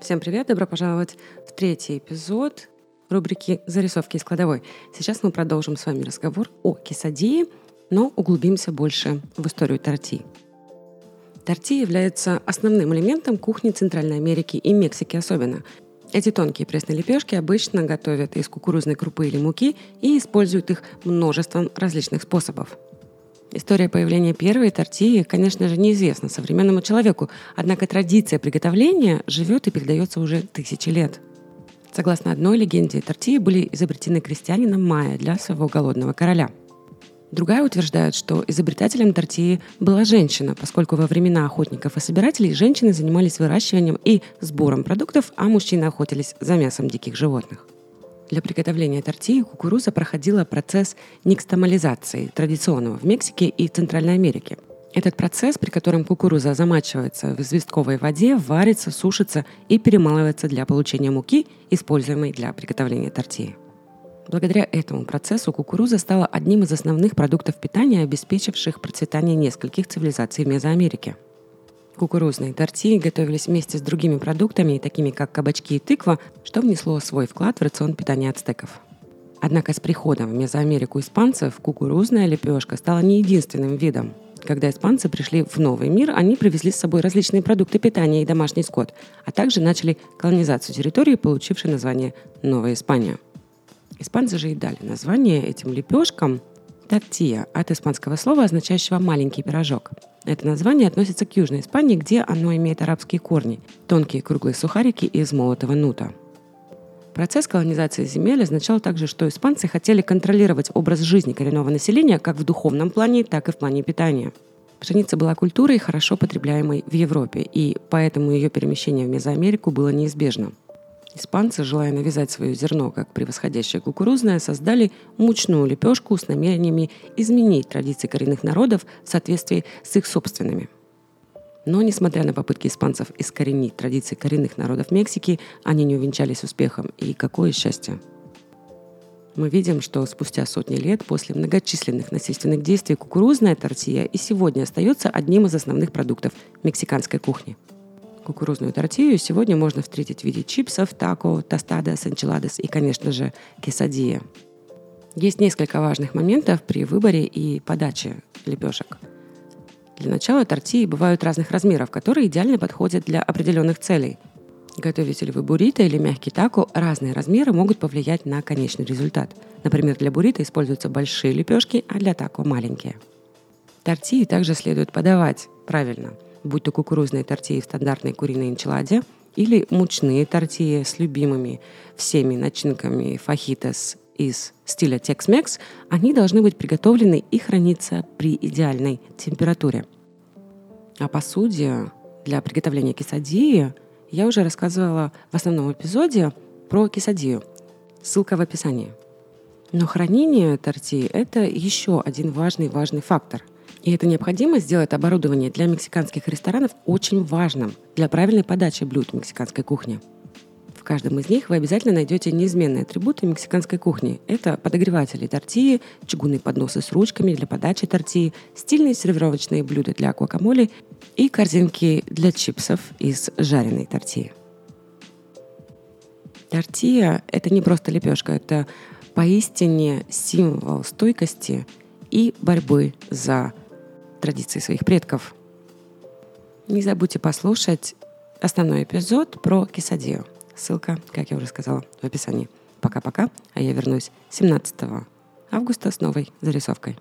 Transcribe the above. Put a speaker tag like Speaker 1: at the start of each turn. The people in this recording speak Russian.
Speaker 1: Всем привет, добро пожаловать в третий эпизод рубрики «Зарисовки из кладовой». Сейчас мы продолжим с вами разговор о кисадии, но углубимся больше в историю торти. Торти является основным элементом кухни Центральной Америки и Мексики особенно. Эти тонкие пресные лепешки обычно готовят из кукурузной крупы или муки и используют их множеством различных способов – История появления первой тортии, конечно же, неизвестна современному человеку, однако традиция приготовления живет и передается уже тысячи лет. Согласно одной легенде, тортии были изобретены крестьянином Майя для своего голодного короля. Другая утверждает, что изобретателем тортии была женщина, поскольку во времена охотников и собирателей женщины занимались выращиванием и сбором продуктов, а мужчины охотились за мясом диких животных. Для приготовления тортии кукуруза проходила процесс никстомализации, традиционного в Мексике и Центральной Америке. Этот процесс, при котором кукуруза замачивается в известковой воде, варится, сушится и перемалывается для получения муки, используемой для приготовления тортии. Благодаря этому процессу кукуруза стала одним из основных продуктов питания, обеспечивших процветание нескольких цивилизаций в Мезоамерике – Кукурузные тортии готовились вместе с другими продуктами, такими как кабачки и тыква, что внесло свой вклад в рацион питания ацтеков. Однако с приходом в Мезоамерику испанцев кукурузная лепешка стала не единственным видом. Когда испанцы пришли в новый мир, они привезли с собой различные продукты питания и домашний скот, а также начали колонизацию территории, получившей название Новая Испания. Испанцы же и дали название этим лепешкам тортия от испанского слова, означающего «маленький пирожок». Это название относится к Южной Испании, где оно имеет арабские корни – тонкие круглые сухарики из молотого нута. Процесс колонизации земель означал также, что испанцы хотели контролировать образ жизни коренного населения как в духовном плане, так и в плане питания. Пшеница была культурой, хорошо потребляемой в Европе, и поэтому ее перемещение в Мезоамерику было неизбежным. Испанцы, желая навязать свое зерно как превосходящее кукурузное, создали мучную лепешку с намерениями изменить традиции коренных народов в соответствии с их собственными. Но, несмотря на попытки испанцев искоренить традиции коренных народов Мексики, они не увенчались успехом. И какое счастье! Мы видим, что спустя сотни лет после многочисленных насильственных действий кукурузная тортия и сегодня остается одним из основных продуктов мексиканской кухни – кукурузную тортилью сегодня можно встретить в виде чипсов, тако, тостадос, энчиладос и, конечно же, кесадия. Есть несколько важных моментов при выборе и подаче лепешек. Для начала тортии бывают разных размеров, которые идеально подходят для определенных целей. Готовите ли вы буррито или мягкий тако, разные размеры могут повлиять на конечный результат. Например, для буррито используются большие лепешки, а для тако маленькие. Тортии также следует подавать правильно – будь то кукурузные тортии в стандартной куриной энчиладе или мучные тортии с любимыми всеми начинками фахитос из стиля Tex-Mex, они должны быть приготовлены и храниться при идеальной температуре. О посуде для приготовления кисадии я уже рассказывала в основном эпизоде про кисадию. Ссылка в описании. Но хранение тортии – это еще один важный-важный фактор – и эта необходимость сделать оборудование для мексиканских ресторанов очень важным для правильной подачи блюд мексиканской кухни. В каждом из них вы обязательно найдете неизменные атрибуты мексиканской кухни. Это подогреватели тортии, чугунные подносы с ручками для подачи тортии, стильные сервировочные блюда для гуакамоле и корзинки для чипсов из жареной тортии. Тортия – это не просто лепешка, это поистине символ стойкости и борьбы за традиции своих предков. Не забудьте послушать основной эпизод про кисадию. Ссылка, как я уже сказала, в описании. Пока-пока, а я вернусь 17 августа с новой зарисовкой.